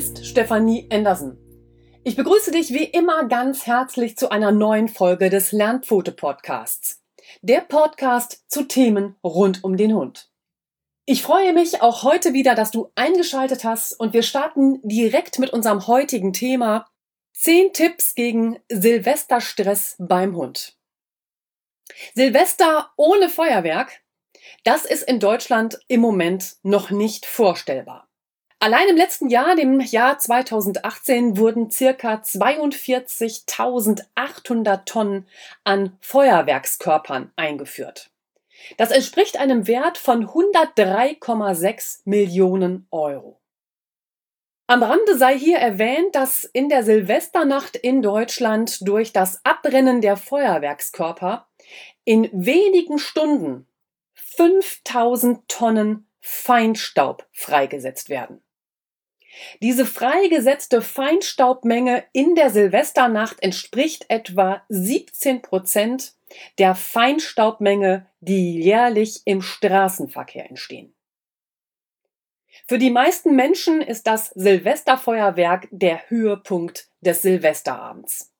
Ist Stefanie Andersen. Ich begrüße dich wie immer ganz herzlich zu einer neuen Folge des Lernpfote Podcasts. Der Podcast zu Themen rund um den Hund. Ich freue mich auch heute wieder, dass du eingeschaltet hast und wir starten direkt mit unserem heutigen Thema 10 Tipps gegen Silvesterstress beim Hund. Silvester ohne Feuerwerk, das ist in Deutschland im Moment noch nicht vorstellbar. Allein im letzten Jahr, dem Jahr 2018, wurden circa 42.800 Tonnen an Feuerwerkskörpern eingeführt. Das entspricht einem Wert von 103,6 Millionen Euro. Am Rande sei hier erwähnt, dass in der Silvesternacht in Deutschland durch das Abbrennen der Feuerwerkskörper in wenigen Stunden 5000 Tonnen Feinstaub freigesetzt werden. Diese freigesetzte Feinstaubmenge in der Silvesternacht entspricht etwa 17 Prozent der Feinstaubmenge, die jährlich im Straßenverkehr entstehen. Für die meisten Menschen ist das Silvesterfeuerwerk der Höhepunkt des Silvesterabends.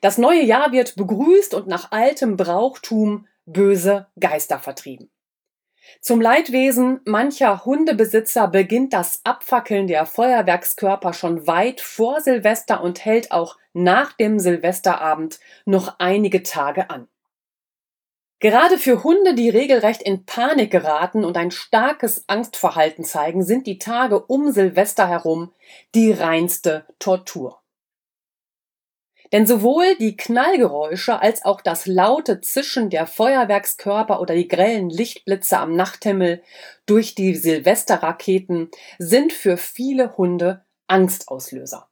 Das neue Jahr wird begrüßt und nach altem Brauchtum böse Geister vertrieben. Zum Leidwesen mancher Hundebesitzer beginnt das Abfackeln der Feuerwerkskörper schon weit vor Silvester und hält auch nach dem Silvesterabend noch einige Tage an. Gerade für Hunde, die regelrecht in Panik geraten und ein starkes Angstverhalten zeigen, sind die Tage um Silvester herum die reinste Tortur. Denn sowohl die Knallgeräusche als auch das laute Zischen der Feuerwerkskörper oder die grellen Lichtblitze am Nachthimmel durch die Silvesterraketen sind für viele Hunde Angstauslöser.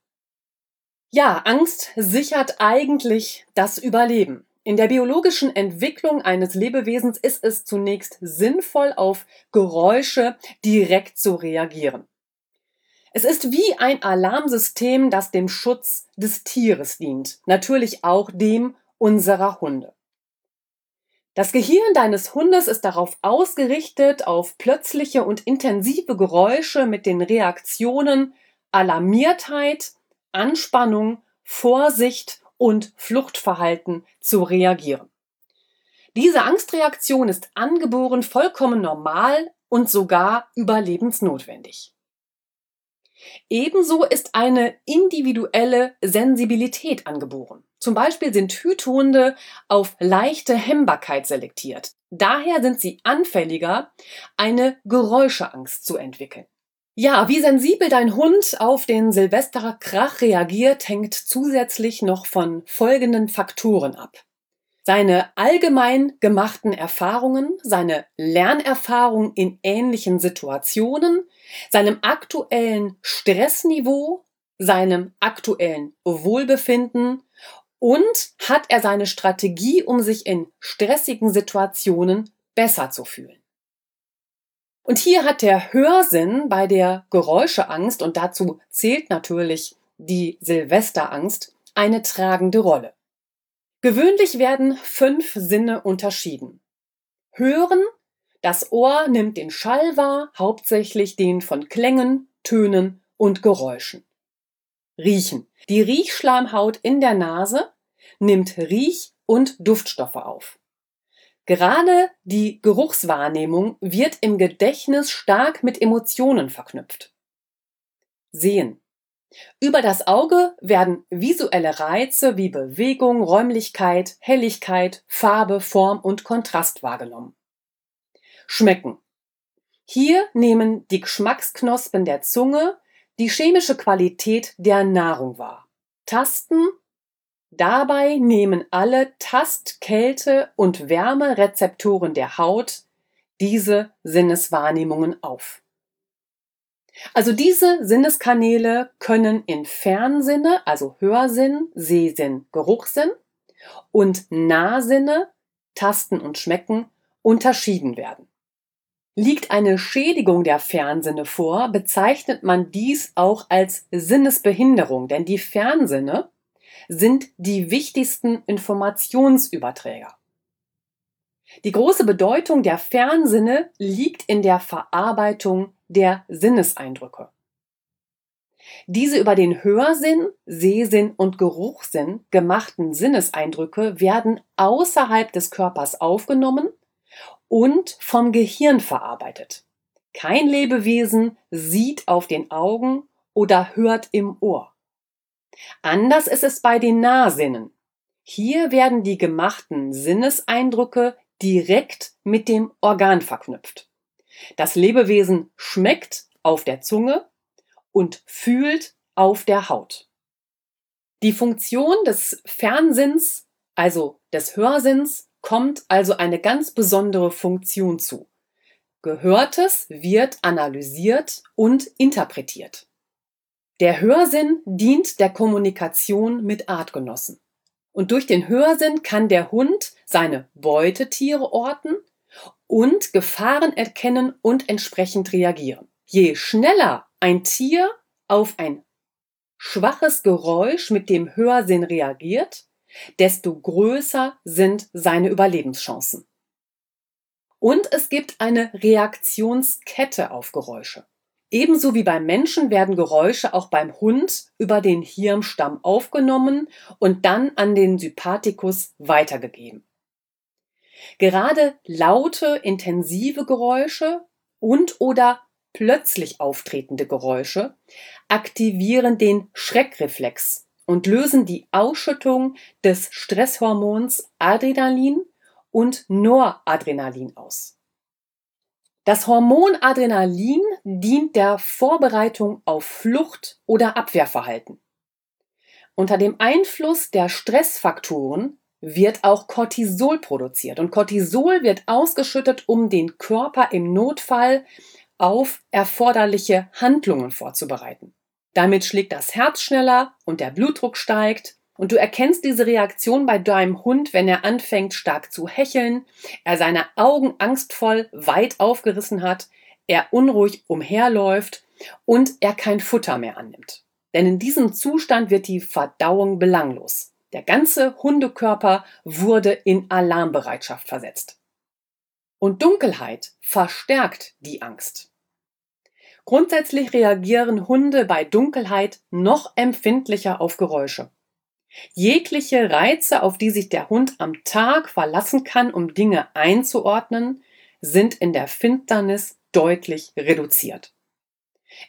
Ja, Angst sichert eigentlich das Überleben. In der biologischen Entwicklung eines Lebewesens ist es zunächst sinnvoll, auf Geräusche direkt zu reagieren. Es ist wie ein Alarmsystem, das dem Schutz des Tieres dient, natürlich auch dem unserer Hunde. Das Gehirn deines Hundes ist darauf ausgerichtet, auf plötzliche und intensive Geräusche mit den Reaktionen Alarmiertheit, Anspannung, Vorsicht und Fluchtverhalten zu reagieren. Diese Angstreaktion ist angeboren vollkommen normal und sogar überlebensnotwendig. Ebenso ist eine individuelle Sensibilität angeboren. Zum Beispiel sind Hüthunde auf leichte Hemmbarkeit selektiert. Daher sind sie anfälliger, eine Geräuscheangst zu entwickeln. Ja, wie sensibel dein Hund auf den Silvesterer Krach reagiert, hängt zusätzlich noch von folgenden Faktoren ab seine allgemein gemachten Erfahrungen, seine Lernerfahrung in ähnlichen Situationen, seinem aktuellen Stressniveau, seinem aktuellen Wohlbefinden und hat er seine Strategie, um sich in stressigen Situationen besser zu fühlen. Und hier hat der Hörsinn bei der Geräuscheangst, und dazu zählt natürlich die Silvesterangst, eine tragende Rolle. Gewöhnlich werden fünf Sinne unterschieden. Hören, das Ohr nimmt den Schall wahr, hauptsächlich den von Klängen, Tönen und Geräuschen. Riechen. Die Riechschleimhaut in der Nase nimmt Riech- und Duftstoffe auf. Gerade die Geruchswahrnehmung wird im Gedächtnis stark mit Emotionen verknüpft. Sehen. Über das Auge werden visuelle Reize wie Bewegung, Räumlichkeit, Helligkeit, Farbe, Form und Kontrast wahrgenommen. Schmecken. Hier nehmen die Geschmacksknospen der Zunge die chemische Qualität der Nahrung wahr. Tasten. Dabei nehmen alle Tast-, Kälte- und Wärmerezeptoren der Haut diese Sinneswahrnehmungen auf. Also diese Sinneskanäle können in Fernsinne, also Hörsinn, Sehsinn, Geruchssinn und Nahsinne, Tasten und Schmecken unterschieden werden. Liegt eine Schädigung der Fernsinne vor, bezeichnet man dies auch als Sinnesbehinderung, denn die Fernsinne sind die wichtigsten Informationsüberträger. Die große Bedeutung der Fernsinne liegt in der Verarbeitung der Sinneseindrücke. Diese über den Hörsinn, Sehsinn und Geruchssinn gemachten Sinneseindrücke werden außerhalb des Körpers aufgenommen und vom Gehirn verarbeitet. Kein Lebewesen sieht auf den Augen oder hört im Ohr. Anders ist es bei den Nahsinnen. Hier werden die gemachten Sinneseindrücke direkt mit dem Organ verknüpft. Das Lebewesen schmeckt auf der Zunge und fühlt auf der Haut. Die Funktion des Fernsinns, also des Hörsinns, kommt also eine ganz besondere Funktion zu. Gehörtes wird analysiert und interpretiert. Der Hörsinn dient der Kommunikation mit Artgenossen. Und durch den Hörsinn kann der Hund seine Beutetiere orten und Gefahren erkennen und entsprechend reagieren. Je schneller ein Tier auf ein schwaches Geräusch mit dem Hörsinn reagiert, desto größer sind seine Überlebenschancen. Und es gibt eine Reaktionskette auf Geräusche. Ebenso wie beim Menschen werden Geräusche auch beim Hund über den Hirnstamm aufgenommen und dann an den Sympathikus weitergegeben. Gerade laute, intensive Geräusche und oder plötzlich auftretende Geräusche aktivieren den Schreckreflex und lösen die Ausschüttung des Stresshormons Adrenalin und Noradrenalin aus. Das Hormon Adrenalin dient der Vorbereitung auf Flucht oder Abwehrverhalten. Unter dem Einfluss der Stressfaktoren wird auch Cortisol produziert und Cortisol wird ausgeschüttet, um den Körper im Notfall auf erforderliche Handlungen vorzubereiten. Damit schlägt das Herz schneller und der Blutdruck steigt. Und du erkennst diese Reaktion bei deinem Hund, wenn er anfängt stark zu hecheln, er seine Augen angstvoll weit aufgerissen hat, er unruhig umherläuft und er kein Futter mehr annimmt. Denn in diesem Zustand wird die Verdauung belanglos. Der ganze Hundekörper wurde in Alarmbereitschaft versetzt. Und Dunkelheit verstärkt die Angst. Grundsätzlich reagieren Hunde bei Dunkelheit noch empfindlicher auf Geräusche. Jegliche Reize, auf die sich der Hund am Tag verlassen kann, um Dinge einzuordnen, sind in der Finsternis deutlich reduziert.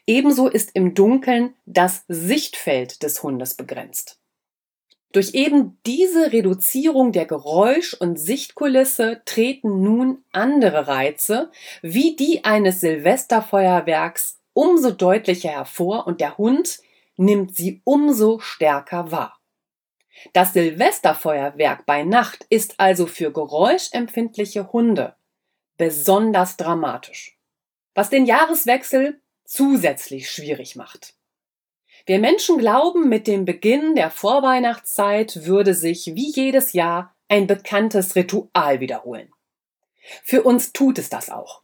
Ebenso ist im Dunkeln das Sichtfeld des Hundes begrenzt. Durch eben diese Reduzierung der Geräusch- und Sichtkulisse treten nun andere Reize, wie die eines Silvesterfeuerwerks, umso deutlicher hervor und der Hund nimmt sie umso stärker wahr. Das Silvesterfeuerwerk bei Nacht ist also für geräuschempfindliche Hunde besonders dramatisch, was den Jahreswechsel zusätzlich schwierig macht. Wir Menschen glauben, mit dem Beginn der Vorweihnachtszeit würde sich wie jedes Jahr ein bekanntes Ritual wiederholen. Für uns tut es das auch.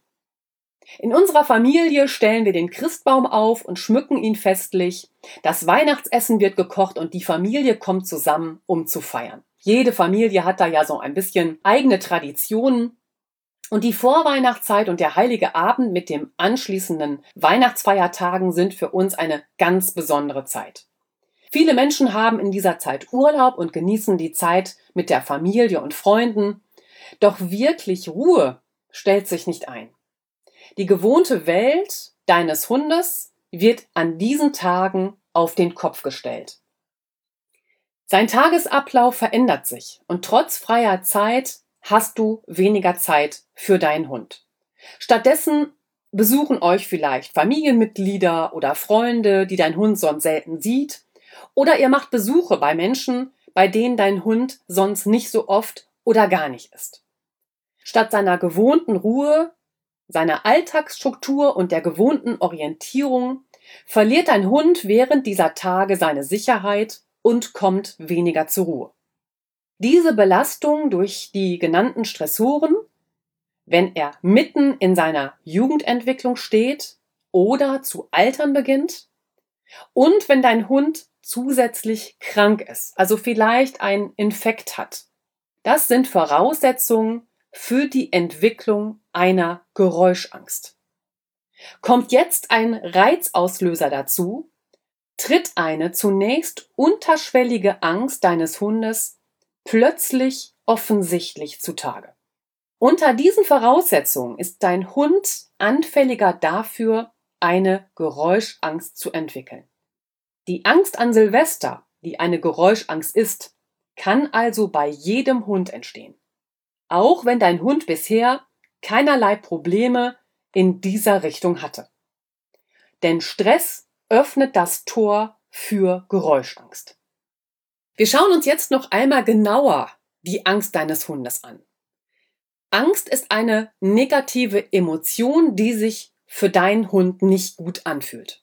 In unserer Familie stellen wir den Christbaum auf und schmücken ihn festlich. Das Weihnachtsessen wird gekocht und die Familie kommt zusammen, um zu feiern. Jede Familie hat da ja so ein bisschen eigene Traditionen und die Vorweihnachtszeit und der heilige Abend mit dem anschließenden Weihnachtsfeiertagen sind für uns eine ganz besondere Zeit. Viele Menschen haben in dieser Zeit Urlaub und genießen die Zeit mit der Familie und Freunden. Doch wirklich Ruhe stellt sich nicht ein. Die gewohnte Welt deines Hundes wird an diesen Tagen auf den Kopf gestellt. Sein Tagesablauf verändert sich und trotz freier Zeit hast du weniger Zeit für deinen Hund. Stattdessen besuchen euch vielleicht Familienmitglieder oder Freunde, die dein Hund sonst selten sieht, oder ihr macht Besuche bei Menschen, bei denen dein Hund sonst nicht so oft oder gar nicht ist. Statt seiner gewohnten Ruhe, seiner Alltagsstruktur und der gewohnten Orientierung verliert dein Hund während dieser Tage seine Sicherheit und kommt weniger zur Ruhe. Diese Belastung durch die genannten Stressoren, wenn er mitten in seiner Jugendentwicklung steht oder zu altern beginnt und wenn dein Hund zusätzlich krank ist, also vielleicht einen Infekt hat. Das sind Voraussetzungen für die Entwicklung einer Geräuschangst. Kommt jetzt ein Reizauslöser dazu, tritt eine zunächst unterschwellige Angst deines Hundes plötzlich offensichtlich zutage. Unter diesen Voraussetzungen ist dein Hund anfälliger dafür, eine Geräuschangst zu entwickeln. Die Angst an Silvester, die eine Geräuschangst ist, kann also bei jedem Hund entstehen. Auch wenn dein Hund bisher keinerlei Probleme in dieser Richtung hatte. Denn Stress öffnet das Tor für Geräuschangst. Wir schauen uns jetzt noch einmal genauer die Angst deines Hundes an. Angst ist eine negative Emotion, die sich für deinen Hund nicht gut anfühlt.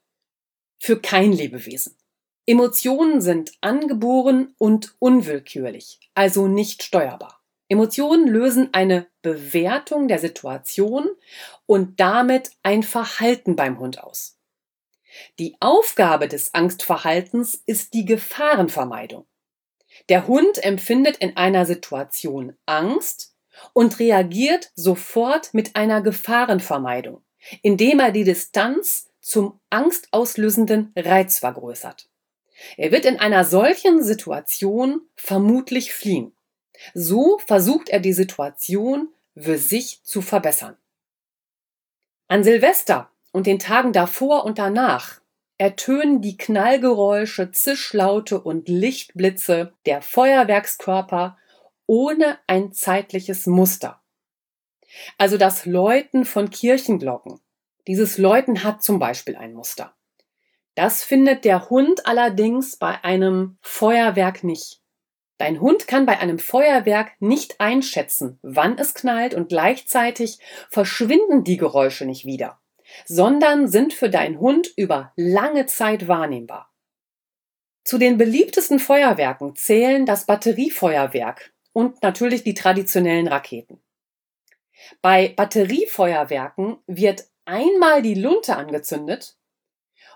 Für kein Lebewesen. Emotionen sind angeboren und unwillkürlich, also nicht steuerbar. Emotionen lösen eine Bewertung der Situation und damit ein Verhalten beim Hund aus. Die Aufgabe des Angstverhaltens ist die Gefahrenvermeidung. Der Hund empfindet in einer Situation Angst und reagiert sofort mit einer Gefahrenvermeidung, indem er die Distanz zum angstauslösenden Reiz vergrößert. Er wird in einer solchen Situation vermutlich fliehen. So versucht er die Situation für sich zu verbessern. An Silvester und den Tagen davor und danach ertönen die Knallgeräusche, Zischlaute und Lichtblitze der Feuerwerkskörper ohne ein zeitliches Muster. Also das Läuten von Kirchenglocken. Dieses Läuten hat zum Beispiel ein Muster. Das findet der Hund allerdings bei einem Feuerwerk nicht. Dein Hund kann bei einem Feuerwerk nicht einschätzen, wann es knallt und gleichzeitig verschwinden die Geräusche nicht wieder, sondern sind für deinen Hund über lange Zeit wahrnehmbar. Zu den beliebtesten Feuerwerken zählen das Batteriefeuerwerk und natürlich die traditionellen Raketen. Bei Batteriefeuerwerken wird einmal die Lunte angezündet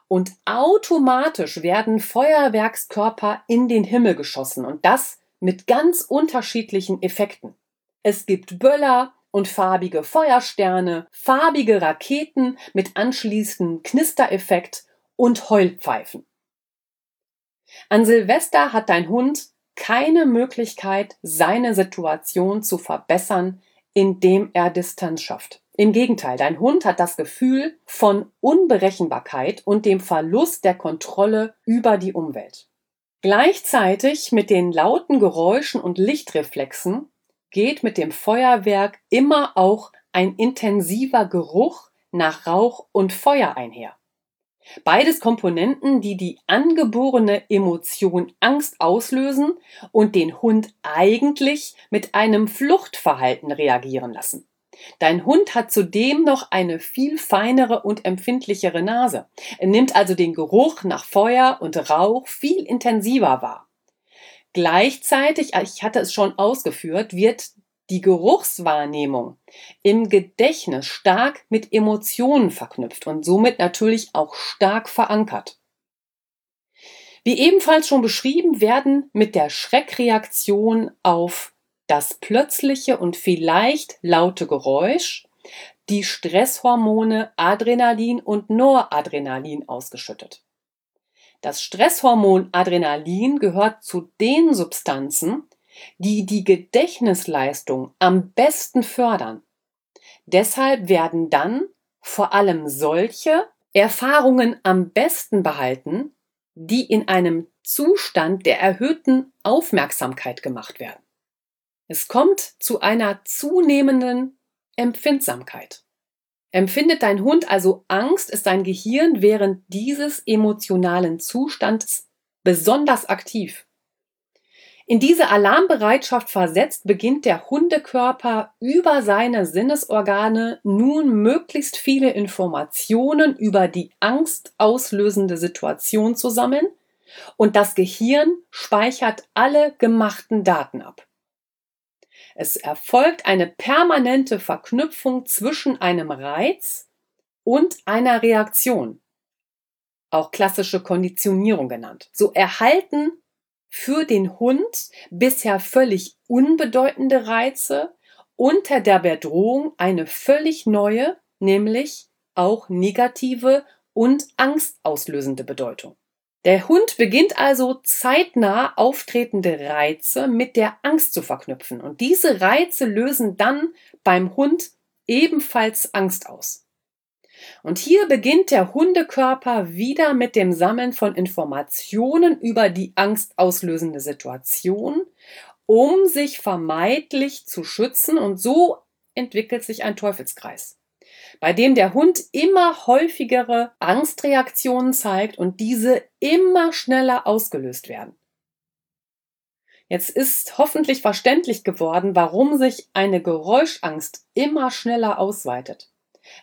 und automatisch werden Feuerwerkskörper in den Himmel geschossen und das mit ganz unterschiedlichen Effekten. Es gibt Böller und farbige Feuersterne, farbige Raketen mit anschließendem Knistereffekt und Heulpfeifen. An Silvester hat dein Hund keine Möglichkeit, seine Situation zu verbessern, indem er Distanz schafft. Im Gegenteil, dein Hund hat das Gefühl von Unberechenbarkeit und dem Verlust der Kontrolle über die Umwelt. Gleichzeitig mit den lauten Geräuschen und Lichtreflexen geht mit dem Feuerwerk immer auch ein intensiver Geruch nach Rauch und Feuer einher. Beides Komponenten, die die angeborene Emotion Angst auslösen und den Hund eigentlich mit einem Fluchtverhalten reagieren lassen. Dein Hund hat zudem noch eine viel feinere und empfindlichere Nase. Er nimmt also den Geruch nach Feuer und Rauch viel intensiver wahr. Gleichzeitig, ich hatte es schon ausgeführt, wird die Geruchswahrnehmung im Gedächtnis stark mit Emotionen verknüpft und somit natürlich auch stark verankert. Wie ebenfalls schon beschrieben, werden mit der Schreckreaktion auf das plötzliche und vielleicht laute Geräusch, die Stresshormone Adrenalin und Noradrenalin ausgeschüttet. Das Stresshormon Adrenalin gehört zu den Substanzen, die die Gedächtnisleistung am besten fördern. Deshalb werden dann vor allem solche Erfahrungen am besten behalten, die in einem Zustand der erhöhten Aufmerksamkeit gemacht werden. Es kommt zu einer zunehmenden Empfindsamkeit. Empfindet dein Hund also Angst, ist dein Gehirn während dieses emotionalen Zustands besonders aktiv. In diese Alarmbereitschaft versetzt, beginnt der Hundekörper über seine Sinnesorgane nun möglichst viele Informationen über die angstauslösende Situation zu sammeln und das Gehirn speichert alle gemachten Daten ab. Es erfolgt eine permanente Verknüpfung zwischen einem Reiz und einer Reaktion, auch klassische Konditionierung genannt. So erhalten für den Hund bisher völlig unbedeutende Reize unter der Bedrohung eine völlig neue, nämlich auch negative und angstauslösende Bedeutung. Der Hund beginnt also zeitnah auftretende Reize mit der Angst zu verknüpfen. Und diese Reize lösen dann beim Hund ebenfalls Angst aus. Und hier beginnt der Hundekörper wieder mit dem Sammeln von Informationen über die angstauslösende Situation, um sich vermeidlich zu schützen. Und so entwickelt sich ein Teufelskreis bei dem der Hund immer häufigere Angstreaktionen zeigt und diese immer schneller ausgelöst werden. Jetzt ist hoffentlich verständlich geworden, warum sich eine Geräuschangst immer schneller ausweitet.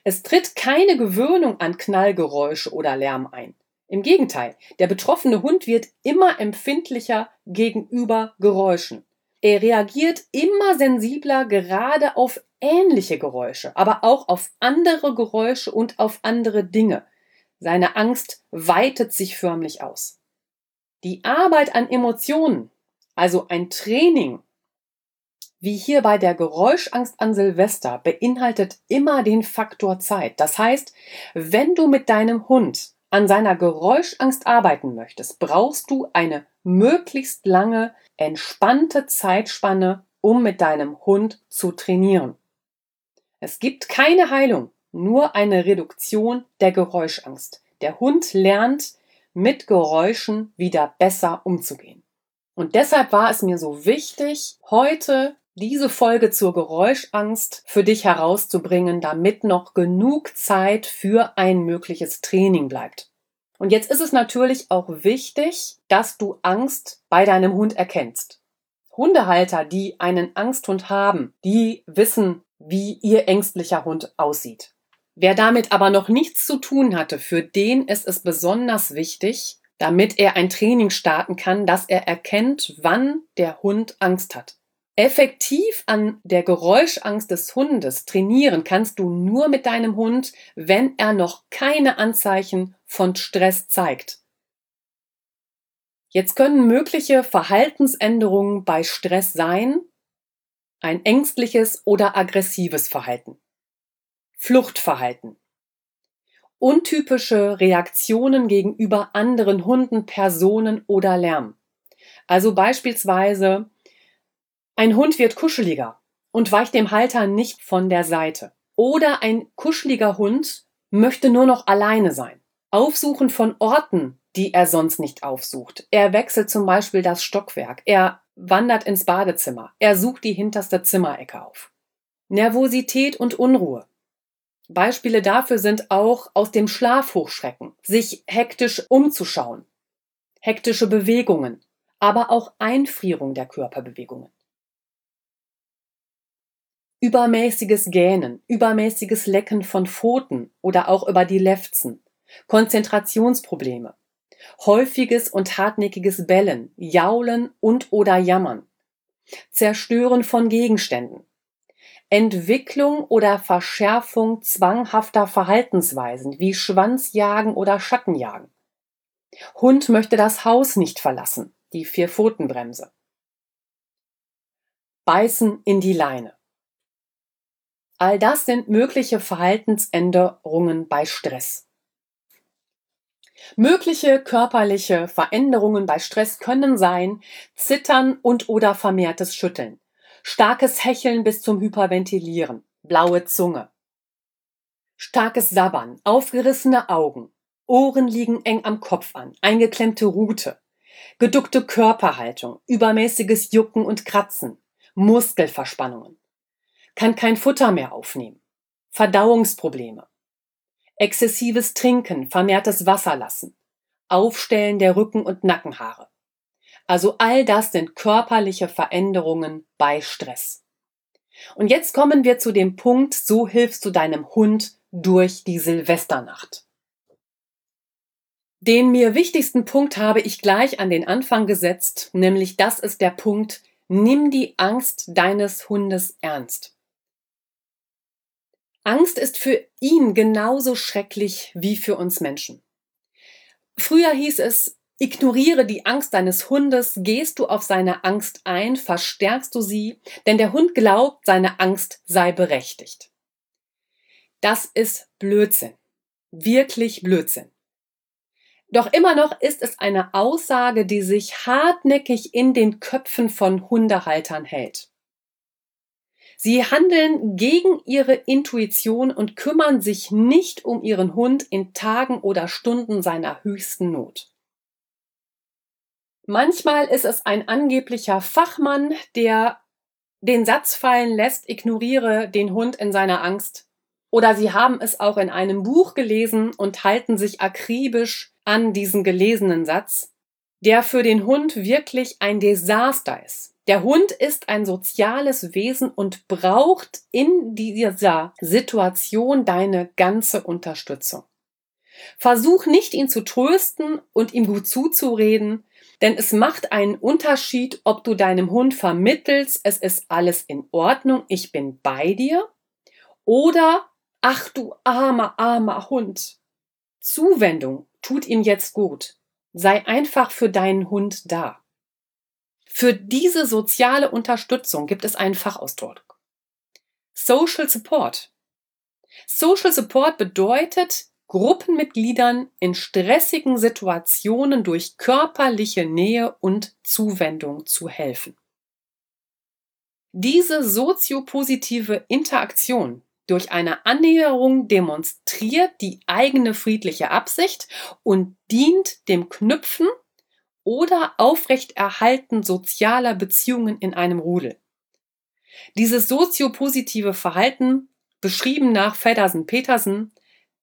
Es tritt keine Gewöhnung an Knallgeräusche oder Lärm ein. Im Gegenteil, der betroffene Hund wird immer empfindlicher gegenüber Geräuschen. Er reagiert immer sensibler gerade auf ähnliche Geräusche, aber auch auf andere Geräusche und auf andere Dinge. Seine Angst weitet sich förmlich aus. Die Arbeit an Emotionen, also ein Training, wie hier bei der Geräuschangst an Silvester, beinhaltet immer den Faktor Zeit. Das heißt, wenn du mit deinem Hund an seiner Geräuschangst arbeiten möchtest, brauchst du eine möglichst lange, entspannte Zeitspanne, um mit deinem Hund zu trainieren. Es gibt keine Heilung, nur eine Reduktion der Geräuschangst. Der Hund lernt mit Geräuschen wieder besser umzugehen. Und deshalb war es mir so wichtig, heute diese Folge zur Geräuschangst für dich herauszubringen, damit noch genug Zeit für ein mögliches Training bleibt. Und jetzt ist es natürlich auch wichtig, dass du Angst bei deinem Hund erkennst. Hundehalter, die einen Angsthund haben, die wissen, wie ihr ängstlicher Hund aussieht. Wer damit aber noch nichts zu tun hatte, für den ist es besonders wichtig, damit er ein Training starten kann, dass er erkennt, wann der Hund Angst hat. Effektiv an der Geräuschangst des Hundes trainieren kannst du nur mit deinem Hund, wenn er noch keine Anzeichen von Stress zeigt. Jetzt können mögliche Verhaltensänderungen bei Stress sein, ein ängstliches oder aggressives Verhalten, Fluchtverhalten, untypische Reaktionen gegenüber anderen Hunden, Personen oder Lärm. Also beispielsweise ein Hund wird kuscheliger und weicht dem Halter nicht von der Seite. Oder ein kuscheliger Hund möchte nur noch alleine sein. Aufsuchen von Orten, die er sonst nicht aufsucht. Er wechselt zum Beispiel das Stockwerk. Er wandert ins Badezimmer. Er sucht die hinterste Zimmerecke auf. Nervosität und Unruhe. Beispiele dafür sind auch aus dem Schlaf hochschrecken, sich hektisch umzuschauen, hektische Bewegungen, aber auch Einfrierung der Körperbewegungen. Übermäßiges Gähnen, übermäßiges Lecken von Pfoten oder auch über die Lefzen, Konzentrationsprobleme, häufiges und hartnäckiges Bellen, Jaulen und oder Jammern, Zerstören von Gegenständen, Entwicklung oder Verschärfung zwanghafter Verhaltensweisen wie Schwanzjagen oder Schattenjagen. Hund möchte das Haus nicht verlassen, die Vierpfotenbremse. Beißen in die Leine. All das sind mögliche Verhaltensänderungen bei Stress. Mögliche körperliche Veränderungen bei Stress können sein Zittern und oder vermehrtes Schütteln, starkes Hecheln bis zum Hyperventilieren, blaue Zunge, starkes Sabbern, aufgerissene Augen, Ohren liegen eng am Kopf an, eingeklemmte Rute, geduckte Körperhaltung, übermäßiges Jucken und Kratzen, Muskelverspannungen. Kann kein Futter mehr aufnehmen, Verdauungsprobleme, exzessives Trinken, vermehrtes Wasserlassen, Aufstellen der Rücken- und Nackenhaare. Also all das sind körperliche Veränderungen bei Stress. Und jetzt kommen wir zu dem Punkt, so hilfst du deinem Hund durch die Silvesternacht. Den mir wichtigsten Punkt habe ich gleich an den Anfang gesetzt, nämlich das ist der Punkt, nimm die Angst deines Hundes ernst. Angst ist für ihn genauso schrecklich wie für uns Menschen. Früher hieß es, ignoriere die Angst deines Hundes, gehst du auf seine Angst ein, verstärkst du sie, denn der Hund glaubt, seine Angst sei berechtigt. Das ist Blödsinn. Wirklich Blödsinn. Doch immer noch ist es eine Aussage, die sich hartnäckig in den Köpfen von Hundehaltern hält. Sie handeln gegen ihre Intuition und kümmern sich nicht um ihren Hund in Tagen oder Stunden seiner höchsten Not. Manchmal ist es ein angeblicher Fachmann, der den Satz fallen lässt, ignoriere den Hund in seiner Angst. Oder sie haben es auch in einem Buch gelesen und halten sich akribisch an diesen gelesenen Satz, der für den Hund wirklich ein Desaster ist. Der Hund ist ein soziales Wesen und braucht in dieser Situation deine ganze Unterstützung. Versuch nicht, ihn zu trösten und ihm gut zuzureden, denn es macht einen Unterschied, ob du deinem Hund vermittelst, es ist alles in Ordnung, ich bin bei dir, oder ach du armer, armer Hund. Zuwendung tut ihm jetzt gut. Sei einfach für deinen Hund da. Für diese soziale Unterstützung gibt es einen Fachausdruck. Social Support. Social Support bedeutet, Gruppenmitgliedern in stressigen Situationen durch körperliche Nähe und Zuwendung zu helfen. Diese soziopositive Interaktion durch eine Annäherung demonstriert die eigene friedliche Absicht und dient dem Knüpfen oder Aufrechterhalten sozialer Beziehungen in einem Rudel. Dieses soziopositive Verhalten, beschrieben nach Feddersen-Petersen,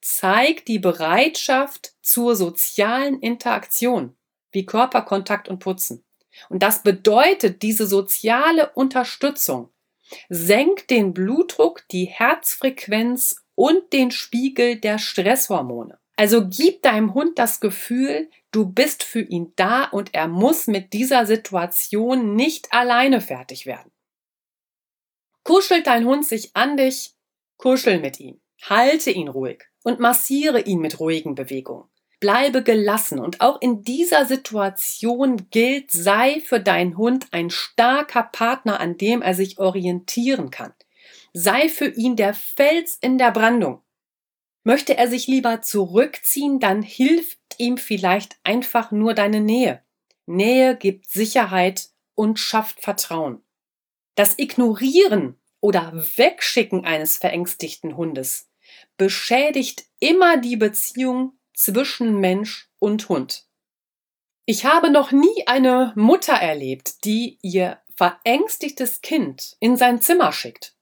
zeigt die Bereitschaft zur sozialen Interaktion, wie Körperkontakt und Putzen. Und das bedeutet, diese soziale Unterstützung senkt den Blutdruck, die Herzfrequenz und den Spiegel der Stresshormone. Also gib deinem Hund das Gefühl, du bist für ihn da und er muss mit dieser Situation nicht alleine fertig werden. Kuschelt dein Hund sich an dich, kuschel mit ihm, halte ihn ruhig und massiere ihn mit ruhigen Bewegungen. Bleibe gelassen und auch in dieser Situation gilt, sei für deinen Hund ein starker Partner, an dem er sich orientieren kann. Sei für ihn der Fels in der Brandung. Möchte er sich lieber zurückziehen, dann hilft ihm vielleicht einfach nur deine Nähe. Nähe gibt Sicherheit und schafft Vertrauen. Das Ignorieren oder Wegschicken eines verängstigten Hundes beschädigt immer die Beziehung zwischen Mensch und Hund. Ich habe noch nie eine Mutter erlebt, die ihr verängstigtes Kind in sein Zimmer schickt.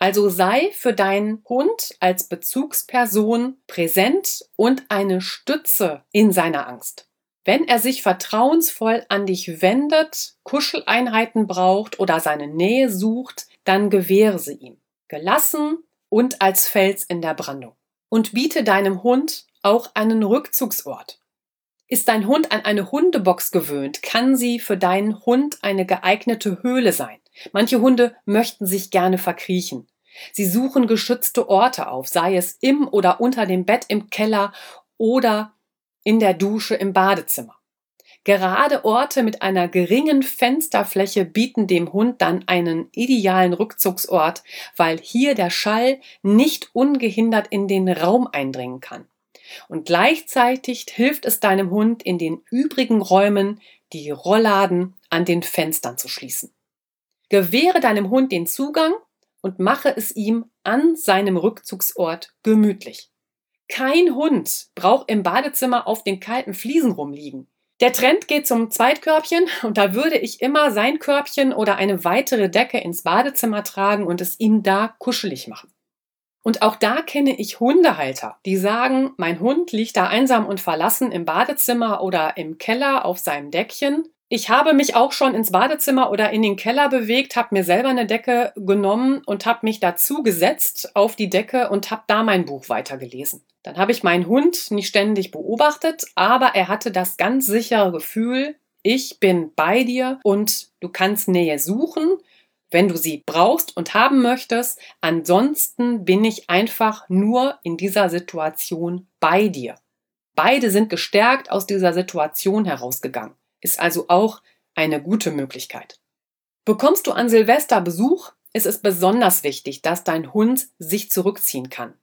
Also sei für deinen Hund als Bezugsperson präsent und eine Stütze in seiner Angst. Wenn er sich vertrauensvoll an dich wendet, Kuscheleinheiten braucht oder seine Nähe sucht, dann gewähre sie ihm. Gelassen und als Fels in der Brandung. Und biete deinem Hund auch einen Rückzugsort. Ist dein Hund an eine Hundebox gewöhnt, kann sie für deinen Hund eine geeignete Höhle sein. Manche Hunde möchten sich gerne verkriechen. Sie suchen geschützte Orte auf, sei es im oder unter dem Bett im Keller oder in der Dusche im Badezimmer. Gerade Orte mit einer geringen Fensterfläche bieten dem Hund dann einen idealen Rückzugsort, weil hier der Schall nicht ungehindert in den Raum eindringen kann. Und gleichzeitig hilft es deinem Hund in den übrigen Räumen, die Rollladen an den Fenstern zu schließen. Gewähre deinem Hund den Zugang und mache es ihm an seinem Rückzugsort gemütlich. Kein Hund braucht im Badezimmer auf den kalten Fliesen rumliegen. Der Trend geht zum Zweitkörbchen und da würde ich immer sein Körbchen oder eine weitere Decke ins Badezimmer tragen und es ihm da kuschelig machen. Und auch da kenne ich Hundehalter, die sagen, mein Hund liegt da einsam und verlassen im Badezimmer oder im Keller auf seinem Deckchen ich habe mich auch schon ins Badezimmer oder in den Keller bewegt, habe mir selber eine Decke genommen und habe mich dazu gesetzt auf die Decke und habe da mein Buch weitergelesen. Dann habe ich meinen Hund nicht ständig beobachtet, aber er hatte das ganz sichere Gefühl, ich bin bei dir und du kannst Nähe suchen, wenn du sie brauchst und haben möchtest. Ansonsten bin ich einfach nur in dieser Situation bei dir. Beide sind gestärkt aus dieser Situation herausgegangen ist also auch eine gute Möglichkeit. Bekommst du an Silvester Besuch, ist es besonders wichtig, dass dein Hund sich zurückziehen kann.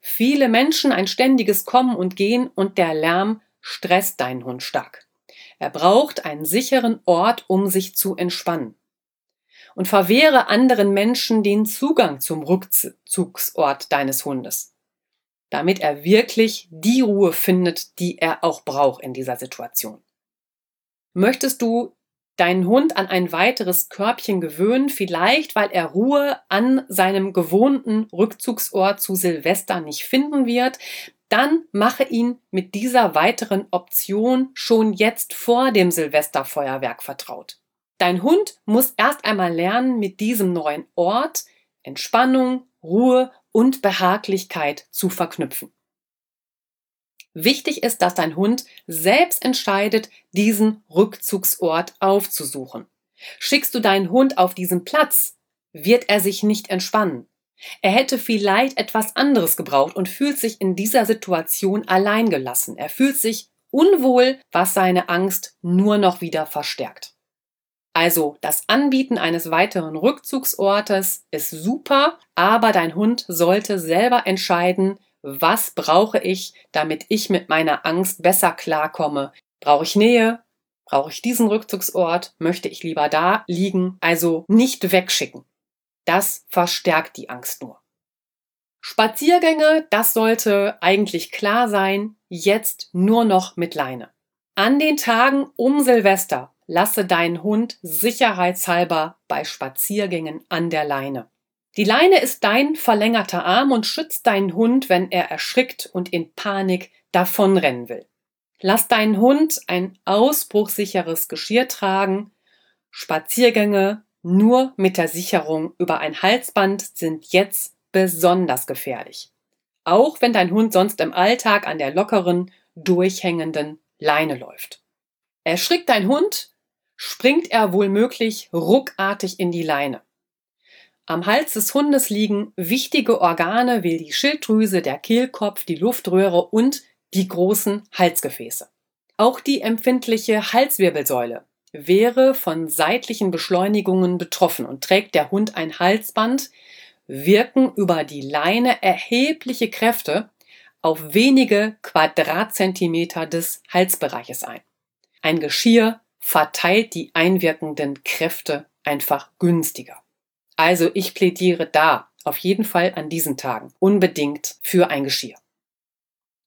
Viele Menschen ein ständiges Kommen und Gehen und der Lärm stresst deinen Hund stark. Er braucht einen sicheren Ort, um sich zu entspannen. Und verwehre anderen Menschen den Zugang zum Rückzugsort deines Hundes, damit er wirklich die Ruhe findet, die er auch braucht in dieser Situation. Möchtest du deinen Hund an ein weiteres Körbchen gewöhnen, vielleicht weil er Ruhe an seinem gewohnten Rückzugsort zu Silvester nicht finden wird, dann mache ihn mit dieser weiteren Option schon jetzt vor dem Silvesterfeuerwerk vertraut. Dein Hund muss erst einmal lernen, mit diesem neuen Ort Entspannung, Ruhe und Behaglichkeit zu verknüpfen. Wichtig ist, dass dein Hund selbst entscheidet, diesen Rückzugsort aufzusuchen. Schickst du deinen Hund auf diesen Platz, wird er sich nicht entspannen. Er hätte vielleicht etwas anderes gebraucht und fühlt sich in dieser Situation alleingelassen. Er fühlt sich unwohl, was seine Angst nur noch wieder verstärkt. Also das Anbieten eines weiteren Rückzugsortes ist super, aber dein Hund sollte selber entscheiden, was brauche ich, damit ich mit meiner Angst besser klarkomme. Brauche ich Nähe? Brauche ich diesen Rückzugsort? Möchte ich lieber da liegen? Also nicht wegschicken. Das verstärkt die Angst nur. Spaziergänge, das sollte eigentlich klar sein, jetzt nur noch mit Leine. An den Tagen um Silvester lasse deinen Hund sicherheitshalber bei Spaziergängen an der Leine. Die Leine ist dein verlängerter Arm und schützt deinen Hund, wenn er erschrickt und in Panik davonrennen will. Lass deinen Hund ein ausbruchsicheres Geschirr tragen. Spaziergänge nur mit der Sicherung über ein Halsband sind jetzt besonders gefährlich. Auch wenn dein Hund sonst im Alltag an der lockeren, durchhängenden Leine läuft. Erschrickt dein Hund, springt er wohlmöglich ruckartig in die Leine. Am Hals des Hundes liegen wichtige Organe wie die Schilddrüse, der Kehlkopf, die Luftröhre und die großen Halsgefäße. Auch die empfindliche Halswirbelsäule wäre von seitlichen Beschleunigungen betroffen und trägt der Hund ein Halsband, wirken über die Leine erhebliche Kräfte auf wenige Quadratzentimeter des Halsbereiches ein. Ein Geschirr verteilt die einwirkenden Kräfte einfach günstiger. Also ich plädiere da auf jeden Fall an diesen Tagen unbedingt für ein Geschirr.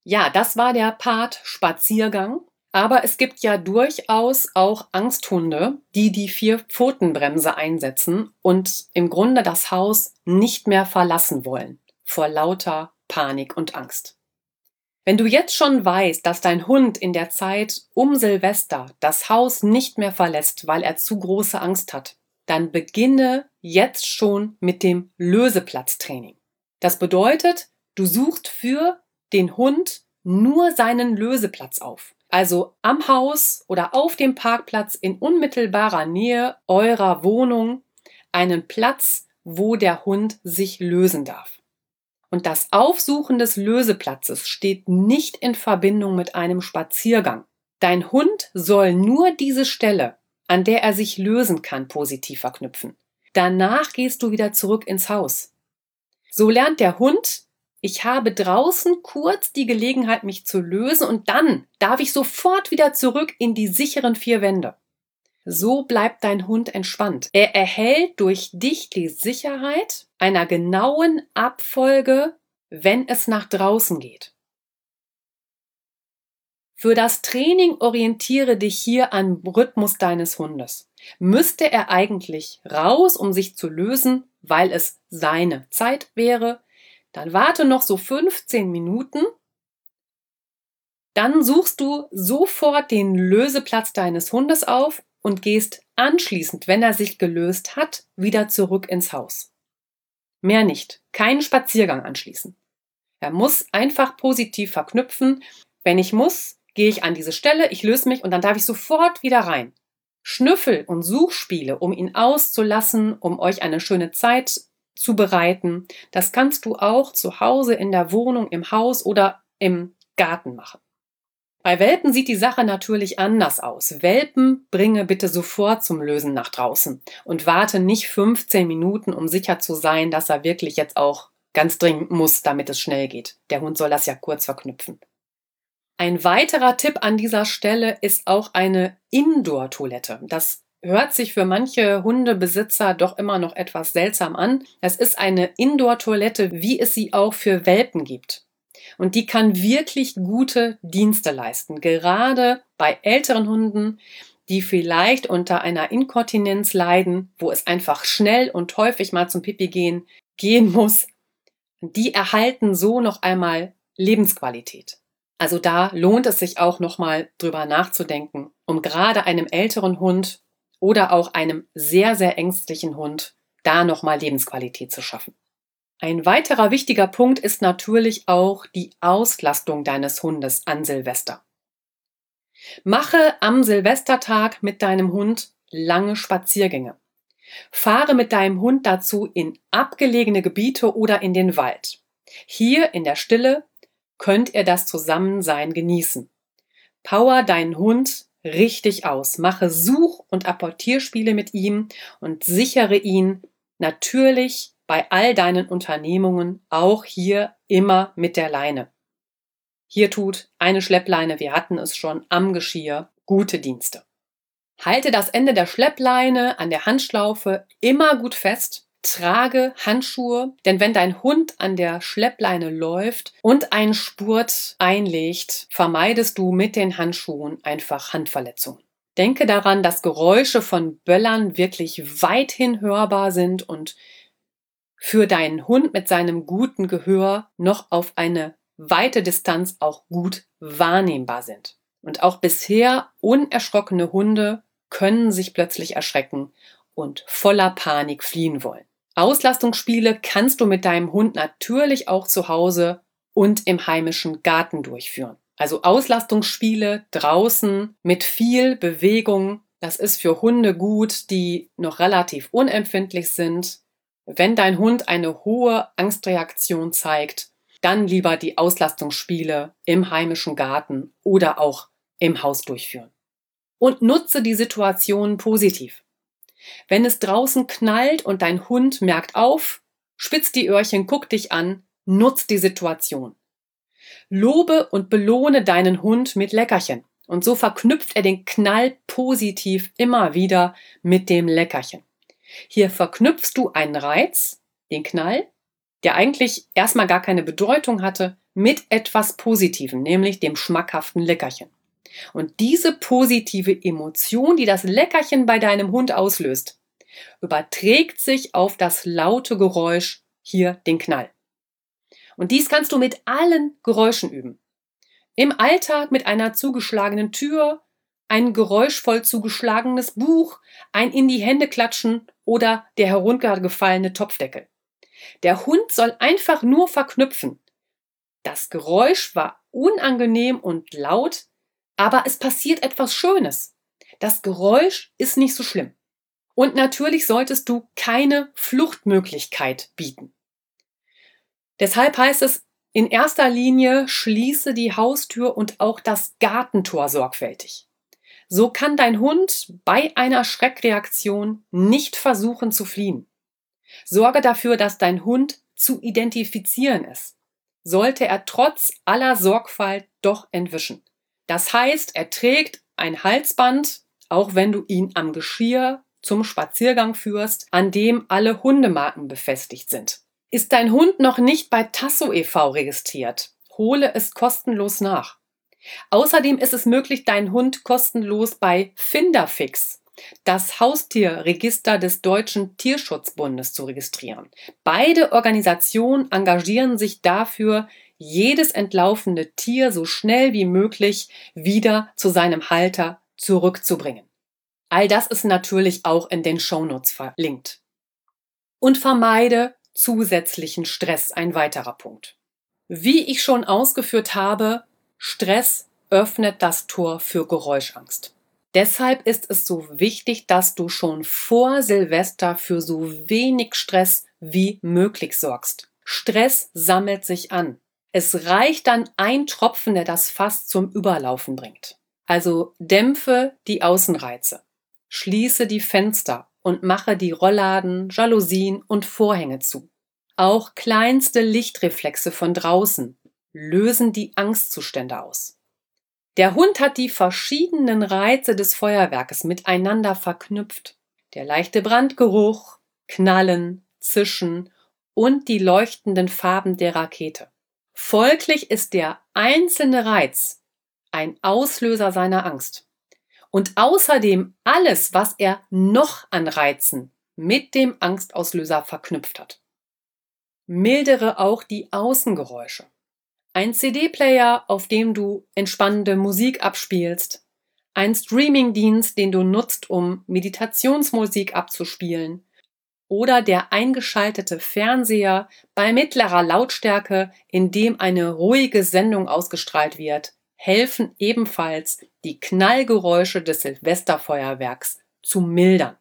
Ja, das war der Part Spaziergang. Aber es gibt ja durchaus auch Angsthunde, die die Vier-Pfoten-Bremse einsetzen und im Grunde das Haus nicht mehr verlassen wollen vor lauter Panik und Angst. Wenn du jetzt schon weißt, dass dein Hund in der Zeit um Silvester das Haus nicht mehr verlässt, weil er zu große Angst hat, dann beginne jetzt schon mit dem Löseplatztraining. Das bedeutet, du suchst für den Hund nur seinen Löseplatz auf. Also am Haus oder auf dem Parkplatz in unmittelbarer Nähe eurer Wohnung einen Platz, wo der Hund sich lösen darf. Und das Aufsuchen des Löseplatzes steht nicht in Verbindung mit einem Spaziergang. Dein Hund soll nur diese Stelle, an der er sich lösen kann, positiv verknüpfen. Danach gehst du wieder zurück ins Haus. So lernt der Hund, ich habe draußen kurz die Gelegenheit, mich zu lösen und dann darf ich sofort wieder zurück in die sicheren vier Wände. So bleibt dein Hund entspannt. Er erhält durch dich die Sicherheit einer genauen Abfolge, wenn es nach draußen geht. Für das Training orientiere dich hier am Rhythmus deines Hundes. Müsste er eigentlich raus, um sich zu lösen, weil es seine Zeit wäre, dann warte noch so 15 Minuten. Dann suchst du sofort den Löseplatz deines Hundes auf und gehst anschließend, wenn er sich gelöst hat, wieder zurück ins Haus. Mehr nicht. Keinen Spaziergang anschließen. Er muss einfach positiv verknüpfen. Wenn ich muss, gehe ich an diese Stelle, ich löse mich und dann darf ich sofort wieder rein. Schnüffel- und Suchspiele, um ihn auszulassen, um euch eine schöne Zeit zu bereiten, das kannst du auch zu Hause in der Wohnung, im Haus oder im Garten machen. Bei Welpen sieht die Sache natürlich anders aus. Welpen bringe bitte sofort zum Lösen nach draußen und warte nicht 15 Minuten, um sicher zu sein, dass er wirklich jetzt auch ganz dringend muss, damit es schnell geht. Der Hund soll das ja kurz verknüpfen. Ein weiterer Tipp an dieser Stelle ist auch eine Indoor-Toilette. Das hört sich für manche Hundebesitzer doch immer noch etwas seltsam an. Es ist eine Indoor-Toilette, wie es sie auch für Welpen gibt. Und die kann wirklich gute Dienste leisten. Gerade bei älteren Hunden, die vielleicht unter einer Inkontinenz leiden, wo es einfach schnell und häufig mal zum Pipi gehen, gehen muss, die erhalten so noch einmal Lebensqualität. Also da lohnt es sich auch nochmal drüber nachzudenken, um gerade einem älteren Hund oder auch einem sehr, sehr ängstlichen Hund da nochmal Lebensqualität zu schaffen. Ein weiterer wichtiger Punkt ist natürlich auch die Auslastung deines Hundes an Silvester. Mache am Silvestertag mit deinem Hund lange Spaziergänge. Fahre mit deinem Hund dazu in abgelegene Gebiete oder in den Wald. Hier in der Stille könnt ihr das Zusammensein genießen. Power deinen Hund richtig aus. Mache Such- und Apportierspiele mit ihm und sichere ihn natürlich bei all deinen Unternehmungen auch hier immer mit der Leine. Hier tut eine Schleppleine, wir hatten es schon am Geschirr, gute Dienste. Halte das Ende der Schleppleine an der Handschlaufe immer gut fest. Trage Handschuhe, denn wenn dein Hund an der Schleppleine läuft und einen Spurt einlegt, vermeidest du mit den Handschuhen einfach Handverletzungen. Denke daran, dass Geräusche von Böllern wirklich weithin hörbar sind und für deinen Hund mit seinem guten Gehör noch auf eine weite Distanz auch gut wahrnehmbar sind. Und auch bisher unerschrockene Hunde können sich plötzlich erschrecken und voller Panik fliehen wollen. Auslastungsspiele kannst du mit deinem Hund natürlich auch zu Hause und im heimischen Garten durchführen. Also Auslastungsspiele draußen mit viel Bewegung. Das ist für Hunde gut, die noch relativ unempfindlich sind. Wenn dein Hund eine hohe Angstreaktion zeigt, dann lieber die Auslastungsspiele im heimischen Garten oder auch im Haus durchführen und nutze die Situation positiv. Wenn es draußen knallt und dein Hund merkt auf, spitzt die Öhrchen, guck dich an, nutz die Situation. Lobe und belohne deinen Hund mit Leckerchen. Und so verknüpft er den Knall positiv immer wieder mit dem Leckerchen. Hier verknüpfst du einen Reiz, den Knall, der eigentlich erstmal gar keine Bedeutung hatte, mit etwas Positivem, nämlich dem schmackhaften Leckerchen. Und diese positive Emotion, die das Leckerchen bei deinem Hund auslöst, überträgt sich auf das laute Geräusch, hier den Knall. Und dies kannst du mit allen Geräuschen üben. Im Alltag mit einer zugeschlagenen Tür, ein geräuschvoll zugeschlagenes Buch, ein in die Hände klatschen oder der heruntergefallene Topfdeckel. Der Hund soll einfach nur verknüpfen. Das Geräusch war unangenehm und laut, aber es passiert etwas Schönes. Das Geräusch ist nicht so schlimm. Und natürlich solltest du keine Fluchtmöglichkeit bieten. Deshalb heißt es in erster Linie schließe die Haustür und auch das Gartentor sorgfältig. So kann dein Hund bei einer Schreckreaktion nicht versuchen zu fliehen. Sorge dafür, dass dein Hund zu identifizieren ist. Sollte er trotz aller Sorgfalt doch entwischen. Das heißt, er trägt ein Halsband, auch wenn du ihn am Geschirr zum Spaziergang führst, an dem alle Hundemarken befestigt sind. Ist dein Hund noch nicht bei Tasso e.V. registriert, hole es kostenlos nach. Außerdem ist es möglich, deinen Hund kostenlos bei Finderfix, das Haustierregister des Deutschen Tierschutzbundes, zu registrieren. Beide Organisationen engagieren sich dafür, jedes entlaufene Tier so schnell wie möglich wieder zu seinem Halter zurückzubringen. All das ist natürlich auch in den Shownotes verlinkt. Und vermeide zusätzlichen Stress, ein weiterer Punkt. Wie ich schon ausgeführt habe, Stress öffnet das Tor für Geräuschangst. Deshalb ist es so wichtig, dass du schon vor Silvester für so wenig Stress wie möglich sorgst. Stress sammelt sich an. Es reicht dann ein Tropfen, der das Fass zum Überlaufen bringt. Also dämpfe die Außenreize, schließe die Fenster und mache die Rollladen, Jalousien und Vorhänge zu. Auch kleinste Lichtreflexe von draußen lösen die Angstzustände aus. Der Hund hat die verschiedenen Reize des Feuerwerkes miteinander verknüpft. Der leichte Brandgeruch, Knallen, Zischen und die leuchtenden Farben der Rakete. Folglich ist der einzelne Reiz ein Auslöser seiner Angst. Und außerdem alles, was er noch an Reizen mit dem Angstauslöser verknüpft hat. Mildere auch die Außengeräusche. Ein CD-Player, auf dem du entspannende Musik abspielst. Ein Streamingdienst, den du nutzt, um Meditationsmusik abzuspielen. Oder der eingeschaltete Fernseher bei mittlerer Lautstärke, in dem eine ruhige Sendung ausgestrahlt wird, helfen ebenfalls, die Knallgeräusche des Silvesterfeuerwerks zu mildern.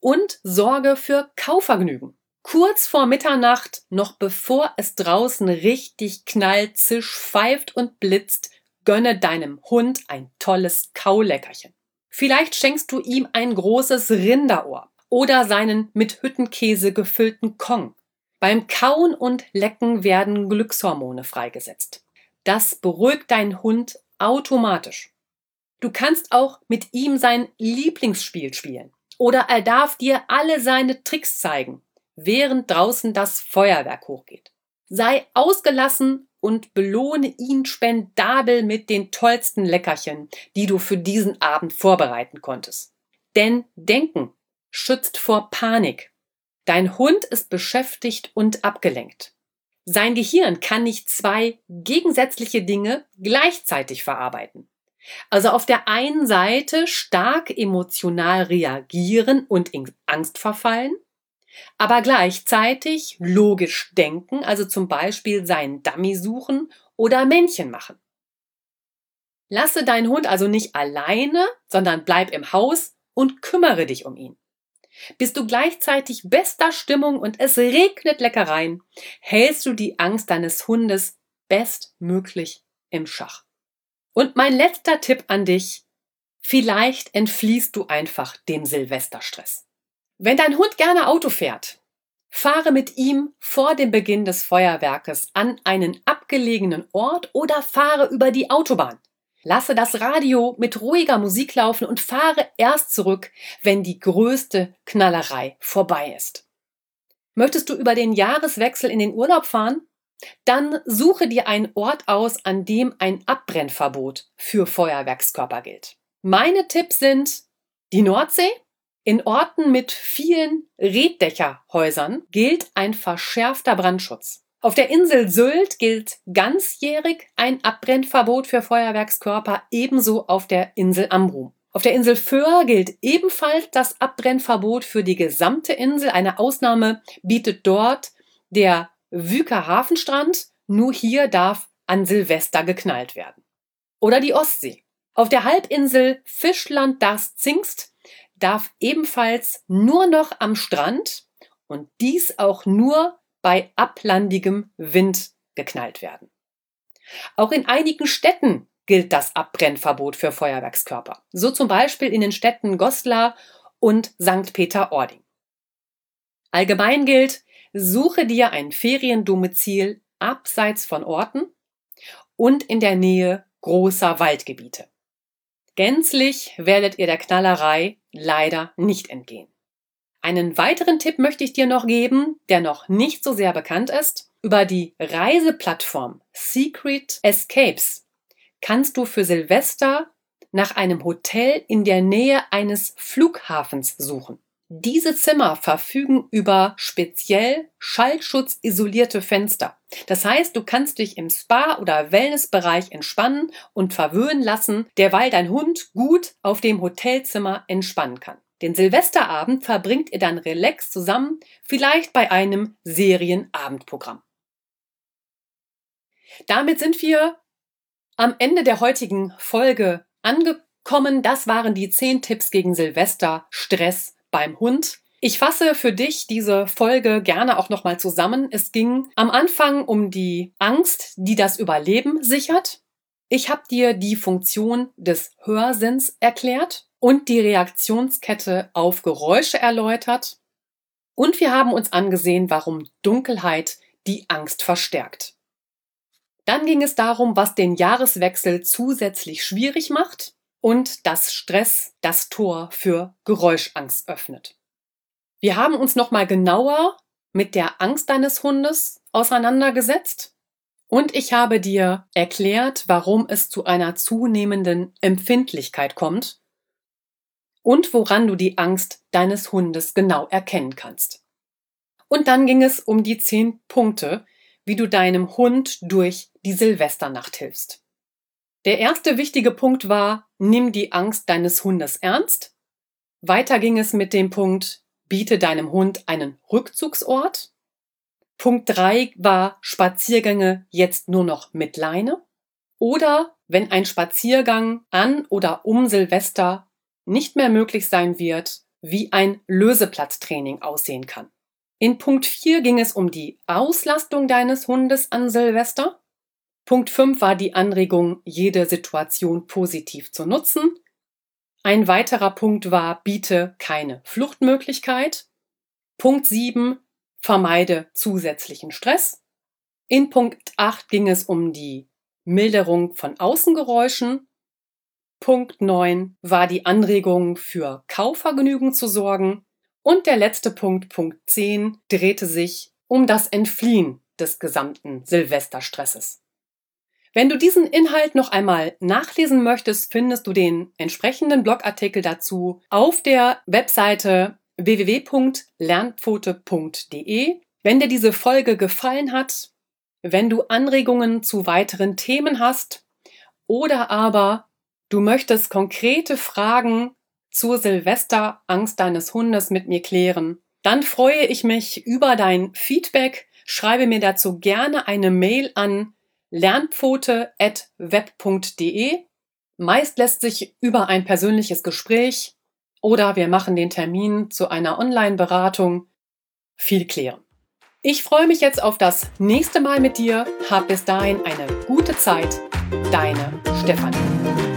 Und sorge für Kauvergnügen kurz vor Mitternacht, noch bevor es draußen richtig knallt, zisch, pfeift und blitzt, gönne deinem Hund ein tolles Kauleckerchen. Vielleicht schenkst du ihm ein großes Rinderohr oder seinen mit Hüttenkäse gefüllten Kong. Beim Kauen und Lecken werden Glückshormone freigesetzt. Das beruhigt deinen Hund automatisch. Du kannst auch mit ihm sein Lieblingsspiel spielen. Oder er darf dir alle seine Tricks zeigen während draußen das Feuerwerk hochgeht. Sei ausgelassen und belohne ihn spendabel mit den tollsten Leckerchen, die du für diesen Abend vorbereiten konntest. Denn Denken schützt vor Panik. Dein Hund ist beschäftigt und abgelenkt. Sein Gehirn kann nicht zwei gegensätzliche Dinge gleichzeitig verarbeiten. Also auf der einen Seite stark emotional reagieren und in Angst verfallen aber gleichzeitig logisch denken, also zum Beispiel seinen Dummy suchen oder Männchen machen. Lasse deinen Hund also nicht alleine, sondern bleib im Haus und kümmere dich um ihn. Bist du gleichzeitig bester Stimmung und es regnet Leckereien, hältst du die Angst deines Hundes bestmöglich im Schach. Und mein letzter Tipp an dich, vielleicht entfliehst du einfach dem Silvesterstress. Wenn dein Hund gerne Auto fährt, fahre mit ihm vor dem Beginn des Feuerwerkes an einen abgelegenen Ort oder fahre über die Autobahn. Lasse das Radio mit ruhiger Musik laufen und fahre erst zurück, wenn die größte Knallerei vorbei ist. Möchtest du über den Jahreswechsel in den Urlaub fahren? Dann suche dir einen Ort aus, an dem ein Abbrennverbot für Feuerwerkskörper gilt. Meine Tipps sind die Nordsee, in Orten mit vielen Reddächerhäusern gilt ein verschärfter Brandschutz. Auf der Insel Sylt gilt ganzjährig ein Abbrennverbot für Feuerwerkskörper, ebenso auf der Insel Amrum. Auf der Insel Föhr gilt ebenfalls das Abbrennverbot für die gesamte Insel. Eine Ausnahme bietet dort der Wüker Hafenstrand. Nur hier darf an Silvester geknallt werden. Oder die Ostsee. Auf der Halbinsel Fischland das Zingst darf ebenfalls nur noch am Strand und dies auch nur bei ablandigem Wind geknallt werden. Auch in einigen Städten gilt das Abbrennverbot für Feuerwerkskörper, so zum Beispiel in den Städten Goslar und St. Peter-Ording. Allgemein gilt, suche dir ein Feriendomizil abseits von Orten und in der Nähe großer Waldgebiete. Gänzlich werdet ihr der Knallerei leider nicht entgehen. Einen weiteren Tipp möchte ich dir noch geben, der noch nicht so sehr bekannt ist. Über die Reiseplattform Secret Escapes kannst du für Silvester nach einem Hotel in der Nähe eines Flughafens suchen. Diese Zimmer verfügen über speziell schallschutzisolierte Fenster. Das heißt, du kannst dich im Spa- oder Wellnessbereich entspannen und verwöhnen lassen, derweil dein Hund gut auf dem Hotelzimmer entspannen kann. Den Silvesterabend verbringt ihr dann relax zusammen, vielleicht bei einem Serienabendprogramm. Damit sind wir am Ende der heutigen Folge angekommen. Das waren die zehn Tipps gegen Silvester, Stress beim Hund. Ich fasse für dich diese Folge gerne auch nochmal zusammen. Es ging am Anfang um die Angst, die das Überleben sichert. Ich habe dir die Funktion des Hörsinns erklärt und die Reaktionskette auf Geräusche erläutert. Und wir haben uns angesehen, warum Dunkelheit die Angst verstärkt. Dann ging es darum, was den Jahreswechsel zusätzlich schwierig macht und dass Stress das Tor für Geräuschangst öffnet. Wir haben uns nochmal genauer mit der Angst deines Hundes auseinandergesetzt und ich habe dir erklärt, warum es zu einer zunehmenden Empfindlichkeit kommt und woran du die Angst deines Hundes genau erkennen kannst. Und dann ging es um die zehn Punkte, wie du deinem Hund durch die Silvesternacht hilfst. Der erste wichtige Punkt war, nimm die Angst deines Hundes ernst. Weiter ging es mit dem Punkt, biete deinem Hund einen Rückzugsort. Punkt drei war Spaziergänge jetzt nur noch mit Leine. Oder wenn ein Spaziergang an oder um Silvester nicht mehr möglich sein wird, wie ein Löseplatztraining aussehen kann. In Punkt 4 ging es um die Auslastung deines Hundes an Silvester. Punkt 5 war die Anregung, jede Situation positiv zu nutzen. Ein weiterer Punkt war, biete keine Fluchtmöglichkeit. Punkt 7, vermeide zusätzlichen Stress. In Punkt 8 ging es um die Milderung von Außengeräuschen. Punkt 9 war die Anregung, für Kaufvergnügen zu sorgen. Und der letzte Punkt, Punkt 10, drehte sich um das Entfliehen des gesamten Silvesterstresses. Wenn du diesen Inhalt noch einmal nachlesen möchtest, findest du den entsprechenden Blogartikel dazu auf der Webseite www.lernpfote.de. Wenn dir diese Folge gefallen hat, wenn du Anregungen zu weiteren Themen hast oder aber du möchtest konkrete Fragen zur Silvesterangst deines Hundes mit mir klären, dann freue ich mich über dein Feedback. Schreibe mir dazu gerne eine Mail an lernpfote.web.de. Meist lässt sich über ein persönliches Gespräch oder wir machen den Termin zu einer Online-Beratung viel klären. Ich freue mich jetzt auf das nächste Mal mit dir. Hab bis dahin eine gute Zeit. Deine Stefanie.